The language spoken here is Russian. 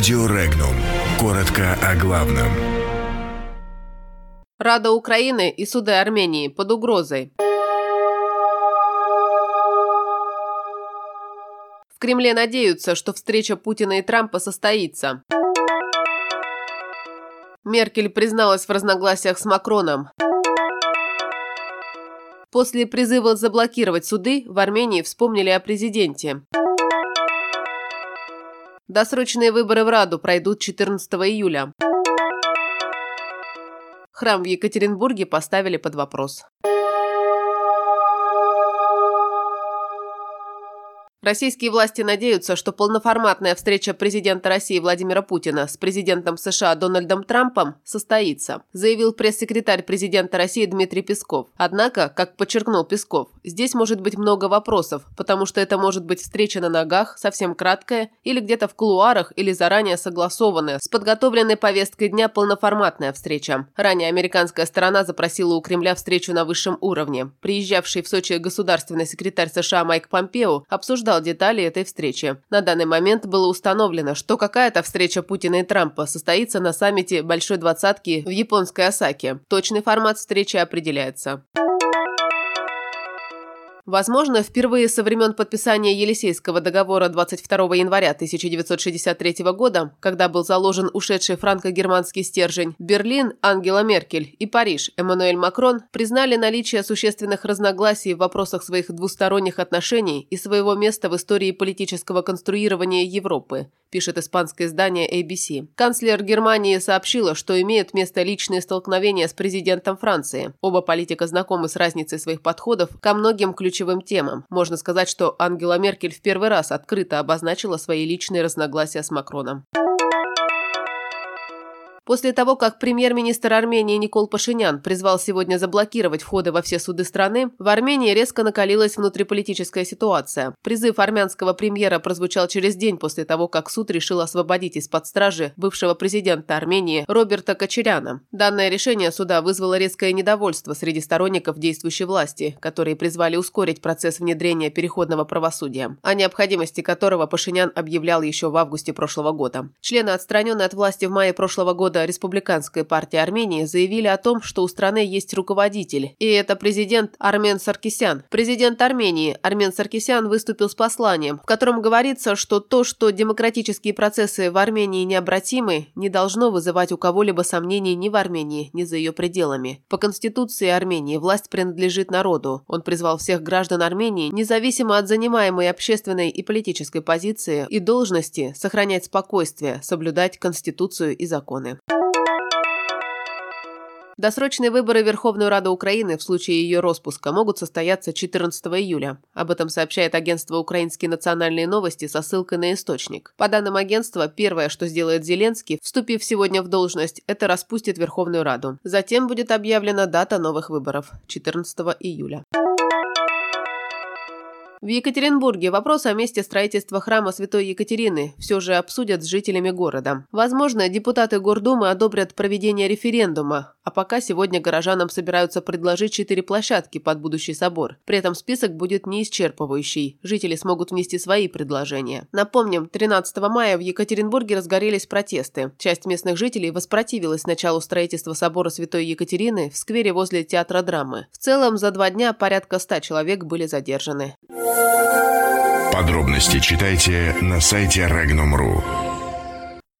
Радио Регнум. Коротко о главном. Рада Украины и суды Армении под угрозой. В Кремле надеются, что встреча Путина и Трампа состоится. Меркель призналась в разногласиях с Макроном. После призыва заблокировать суды в Армении вспомнили о президенте. Досрочные выборы в Раду пройдут 14 июля. Храм в Екатеринбурге поставили под вопрос. Российские власти надеются, что полноформатная встреча президента России Владимира Путина с президентом США Дональдом Трампом состоится, заявил пресс-секретарь президента России Дмитрий Песков. Однако, как подчеркнул Песков, здесь может быть много вопросов, потому что это может быть встреча на ногах, совсем краткая, или где-то в кулуарах, или заранее согласованная, с подготовленной повесткой дня полноформатная встреча. Ранее американская сторона запросила у Кремля встречу на высшем уровне. Приезжавший в Сочи государственный секретарь США Майк Помпео обсуждал обсуждал детали этой встречи. На данный момент было установлено, что какая-то встреча Путина и Трампа состоится на саммите Большой Двадцатки в японской Осаке. Точный формат встречи определяется. Возможно, впервые со времен подписания Елисейского договора 22 января 1963 года, когда был заложен ушедший франко-германский стержень, Берлин, Ангела Меркель и Париж, Эммануэль Макрон признали наличие существенных разногласий в вопросах своих двусторонних отношений и своего места в истории политического конструирования Европы пишет испанское издание ABC. Канцлер Германии сообщила, что имеют место личные столкновения с президентом Франции. Оба политика знакомы с разницей своих подходов ко многим ключевым темам. Можно сказать, что Ангела Меркель в первый раз открыто обозначила свои личные разногласия с Макроном. После того, как премьер-министр Армении Никол Пашинян призвал сегодня заблокировать входы во все суды страны, в Армении резко накалилась внутриполитическая ситуация. Призыв армянского премьера прозвучал через день после того, как суд решил освободить из-под стражи бывшего президента Армении Роберта Кочеряна. Данное решение суда вызвало резкое недовольство среди сторонников действующей власти, которые призвали ускорить процесс внедрения переходного правосудия, о необходимости которого Пашинян объявлял еще в августе прошлого года. Члены, отстраненные от власти в мае прошлого года, Республиканской партии Армении заявили о том, что у страны есть руководитель, и это президент Армен Саркисян. Президент Армении Армен Саркисян выступил с посланием, в котором говорится, что то, что демократические процессы в Армении необратимы, не должно вызывать у кого-либо сомнений ни в Армении, ни за ее пределами. По Конституции Армении власть принадлежит народу. Он призвал всех граждан Армении, независимо от занимаемой общественной и политической позиции и должности, сохранять спокойствие, соблюдать Конституцию и законы. Досрочные выборы в Верховную Раду Украины в случае ее распуска могут состояться 14 июля. Об этом сообщает агентство «Украинские национальные новости» со ссылкой на источник. По данным агентства, первое, что сделает Зеленский, вступив сегодня в должность, это распустит Верховную Раду. Затем будет объявлена дата новых выборов – 14 июля. В Екатеринбурге вопрос о месте строительства храма Святой Екатерины все же обсудят с жителями города. Возможно, депутаты Гордумы одобрят проведение референдума, а пока сегодня горожанам собираются предложить четыре площадки под будущий собор. При этом список будет неисчерпывающий. Жители смогут внести свои предложения. Напомним, 13 мая в Екатеринбурге разгорелись протесты. Часть местных жителей воспротивилась началу строительства собора Святой Екатерины в сквере возле театра драмы. В целом, за два дня порядка ста человек были задержаны. Подробности читайте на сайте Regnum.ru.